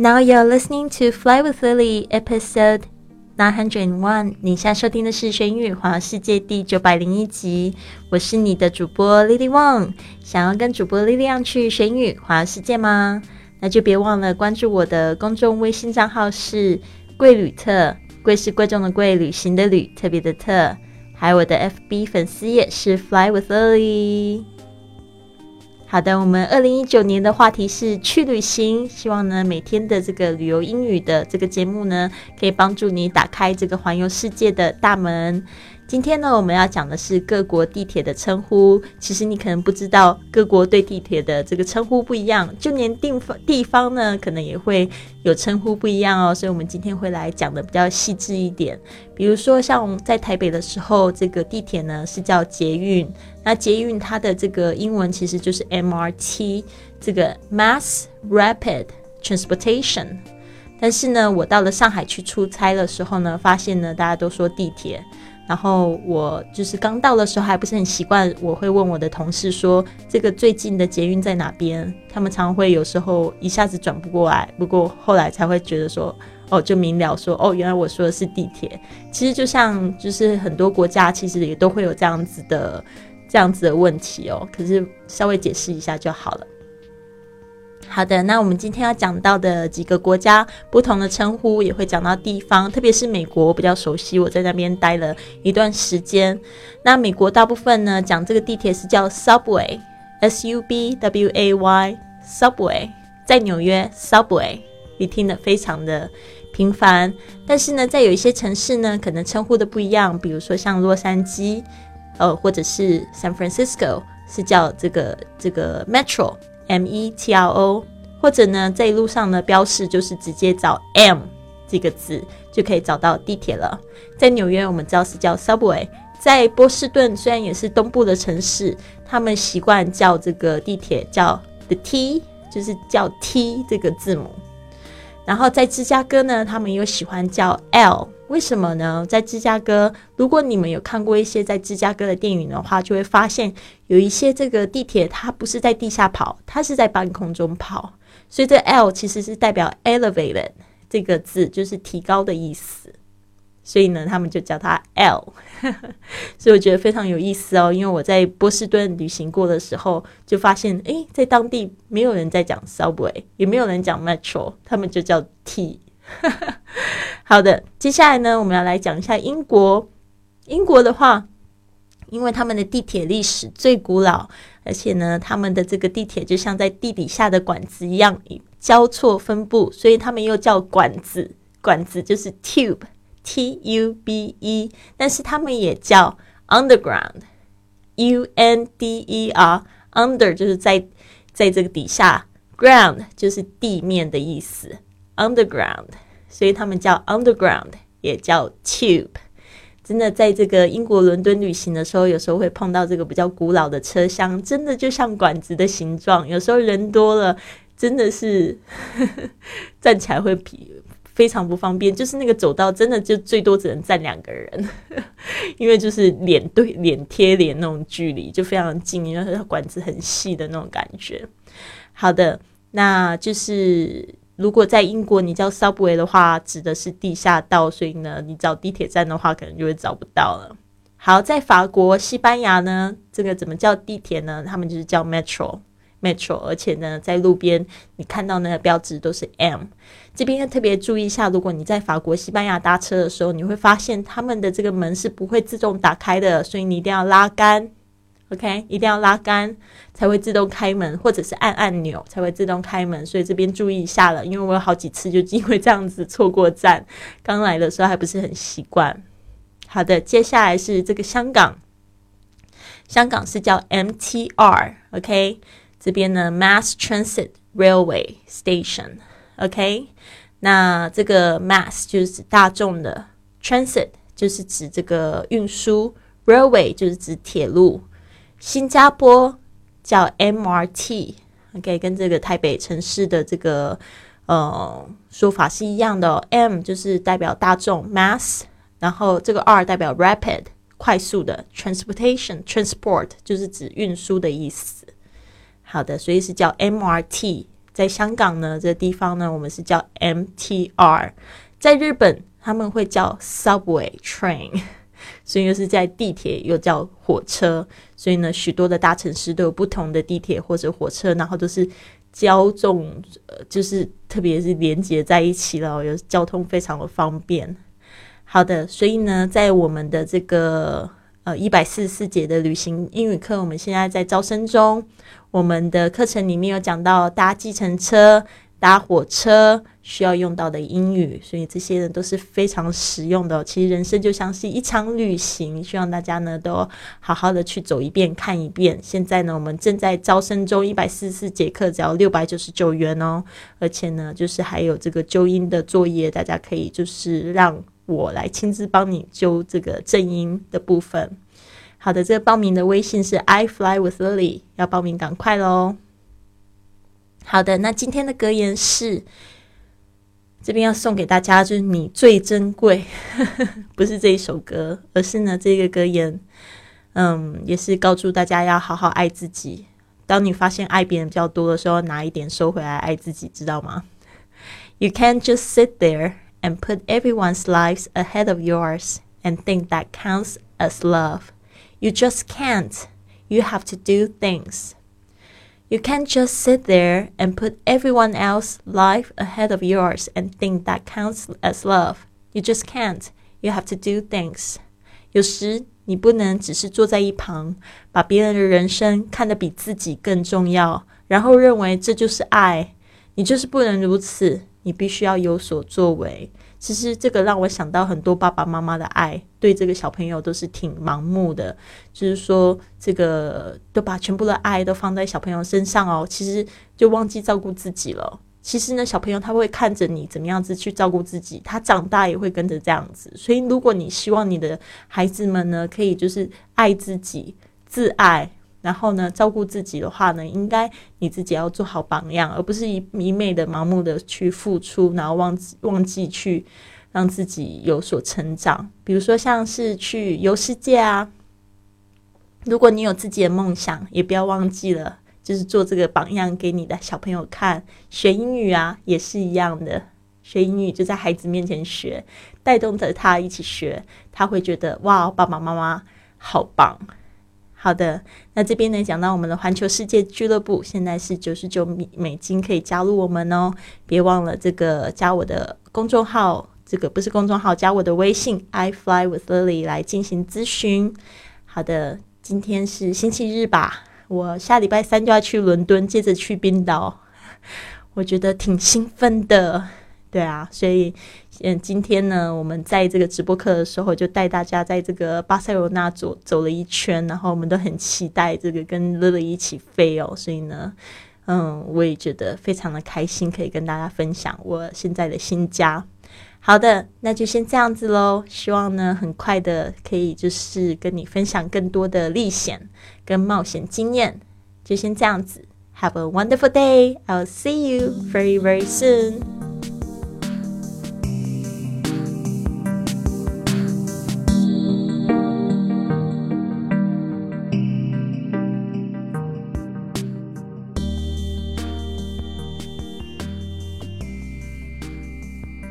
Now you're listening to Fly with Lily, episode nine hundred and one。你现在收听的是《学英语环世界》第九百零一集。我是你的主播 Lily Wang。想要跟主播 Lily 去学英语环世界吗？那就别忘了关注我的公众微信账号是贵旅特，贵是贵重的贵，旅行的旅，特别的特。还有我的 FB 粉丝页是 Fly with Lily。好的，我们二零一九年的话题是去旅行，希望呢每天的这个旅游英语的这个节目呢，可以帮助你打开这个环游世界的大门。今天呢，我们要讲的是各国地铁的称呼。其实你可能不知道，各国对地铁的这个称呼不一样，就连地方地方呢，可能也会有称呼不一样哦。所以，我们今天会来讲的比较细致一点。比如说，像在台北的时候，这个地铁呢是叫捷运。那捷运它的这个英文其实就是 MRT，这个 Mass Rapid Transportation。但是呢，我到了上海去出差的时候呢，发现呢，大家都说地铁。然后我就是刚到的时候还不是很习惯，我会问我的同事说这个最近的捷运在哪边？他们常会有时候一下子转不过来，不过后来才会觉得说哦，就明了说哦，原来我说的是地铁。其实就像就是很多国家其实也都会有这样子的这样子的问题哦，可是稍微解释一下就好了。好的，那我们今天要讲到的几个国家不同的称呼，也会讲到地方，特别是美国比较熟悉，我在那边待了一段时间。那美国大部分呢讲这个地铁是叫 subway，s u b w a y，subway，在纽约 subway，你听得非常的频繁。但是呢，在有一些城市呢，可能称呼的不一样，比如说像洛杉矶，呃，或者是 San Francisco，是叫这个这个 metro。M E T R O，或者呢，在路上呢，标示就是直接找 M 这个字就可以找到地铁了。在纽约，我们知道是叫 Subway；在波士顿，虽然也是东部的城市，他们习惯叫这个地铁叫 The T，就是叫 T 这个字母。然后在芝加哥呢，他们又喜欢叫 L。为什么呢？在芝加哥，如果你们有看过一些在芝加哥的电影的话，就会发现有一些这个地铁它不是在地下跑，它是在半空中跑。所以这 L 其实是代表 elevated 这个字，就是提高的意思。所以呢，他们就叫它 L。所以我觉得非常有意思哦。因为我在波士顿旅行过的时候，就发现诶，在当地没有人在讲 subway，也没有人讲 metro，他们就叫 T。好的，接下来呢，我们要来讲一下英国。英国的话，因为他们的地铁历史最古老，而且呢，他们的这个地铁就像在地底下的管子一样交错分布，所以他们又叫管子。管子就是 tube，t u b e，但是他们也叫 underground，u n d e r，under 就是在在这个底下，ground 就是地面的意思。Underground，所以他们叫 Underground，也叫 Tube。真的，在这个英国伦敦旅行的时候，有时候会碰到这个比较古老的车厢，真的就像管子的形状。有时候人多了，真的是 站起来会比非常不方便。就是那个走道，真的就最多只能站两个人，因为就是脸对脸贴脸那种距离就非常近，因为管子很细的那种感觉。好的，那就是。如果在英国你叫 subway 的话，指的是地下道，所以呢，你找地铁站的话，可能就会找不到了。好，在法国、西班牙呢，这个怎么叫地铁呢？他们就是叫 metro，metro，而且呢，在路边你看到那个标志都是 M。这边要特别注意一下，如果你在法国、西班牙搭车的时候，你会发现他们的这个门是不会自动打开的，所以你一定要拉杆。OK，一定要拉杆才会自动开门，或者是按按钮才会自动开门。所以这边注意一下了，因为我有好几次就因为这样子错过站。刚来的时候还不是很习惯。好的，接下来是这个香港，香港是叫 MTR，OK，这边呢 Mass Transit Railway Station。OK，那这个 Mass 就是指大众的，Transit 就是指这个运输，Railway 就是指铁路。新加坡叫 MRT，OK，跟这个台北城市的这个呃说法是一样的。M 就是代表大众 mass，然后这个 R 代表 rapid 快速的 transportation transport 就是指运输的意思。好的，所以是叫 MRT 在香港呢，这地方呢，我们是叫 MTR，在日本他们会叫 Subway Train，所以又是在地铁又叫火车，所以呢，许多的大城市都有不同的地铁或者火车，然后都是交纵，呃，就是特别是连接在一起了，有交通非常的方便。好的，所以呢，在我们的这个。呃，一百四十四节的旅行英语课，我们现在在招生中。我们的课程里面有讲到搭计程车、搭火车需要用到的英语，所以这些人都是非常实用的。其实人生就像是一场旅行，希望大家呢都好好的去走一遍、看一遍。现在呢，我们正在招生中，一百四十四节课只要六百九十九元哦，而且呢，就是还有这个纠音的作业，大家可以就是让。我来亲自帮你纠这个正音的部分。好的，这个报名的微信是 I fly with Lily，要报名赶快喽。好的，那今天的格言是这边要送给大家，就是你最珍贵，不是这一首歌，而是呢这个格言，嗯，也是告诉大家要好好爱自己。当你发现爱别人比较多的时候，拿一点收回来爱自己，知道吗？You can't just sit there. and put everyone's lives ahead of yours and think that counts as love. You just can't. You have to do things. You can't just sit there and put everyone else's life ahead of yours and think that counts as love. You just can't. You have to do things. 有时你不能只是坐在一旁，把别人的人生看得比自己更重要，然后认为这就是爱。你就是不能如此。你必须要有所作为。 其实这个让我想到很多爸爸妈妈的爱，对这个小朋友都是挺盲目的，就是说这个都把全部的爱都放在小朋友身上哦，其实就忘记照顾自己了。其实呢，小朋友他会看着你怎么样子去照顾自己，他长大也会跟着这样子。所以，如果你希望你的孩子们呢，可以就是爱自己、自爱。然后呢，照顾自己的话呢，应该你自己要做好榜样，而不是一一昧的盲目的去付出，然后忘记忘记去让自己有所成长。比如说像是去游世界啊，如果你有自己的梦想，也不要忘记了，就是做这个榜样给你的小朋友看。学英语啊，也是一样的，学英语就在孩子面前学，带动着他一起学，他会觉得哇，爸爸妈妈好棒。好的，那这边呢讲到我们的环球世界俱乐部，现在是九十九美美金可以加入我们哦，别忘了这个加我的公众号，这个不是公众号，加我的微信 I fly with Lily 来进行咨询。好的，今天是星期日吧，我下礼拜三就要去伦敦，接着去冰岛，我觉得挺兴奋的。对啊，所以嗯，今天呢，我们在这个直播课的时候，就带大家在这个巴塞罗那走走了一圈，然后我们都很期待这个跟乐乐一起飞哦。所以呢，嗯，我也觉得非常的开心，可以跟大家分享我现在的新家。好的，那就先这样子喽。希望呢，很快的可以就是跟你分享更多的历险跟冒险经验。就先这样子，Have a wonderful day. I'll see you very very soon.